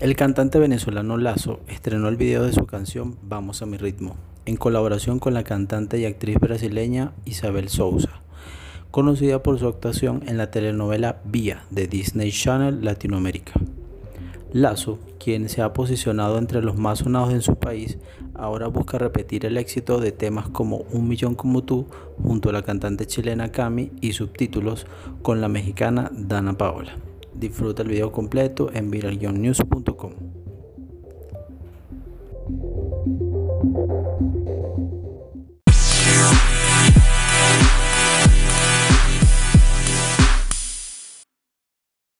El cantante venezolano Lazo estrenó el video de su canción Vamos a mi ritmo, en colaboración con la cantante y actriz brasileña Isabel Souza, conocida por su actuación en la telenovela Vía de Disney Channel Latinoamérica. Lazo, quien se ha posicionado entre los más sonados en su país, ahora busca repetir el éxito de temas como Un Millón como tú junto a la cantante chilena Cami y subtítulos con la mexicana Dana Paola. Disfruta el video completo en viralnews.com. Thank you.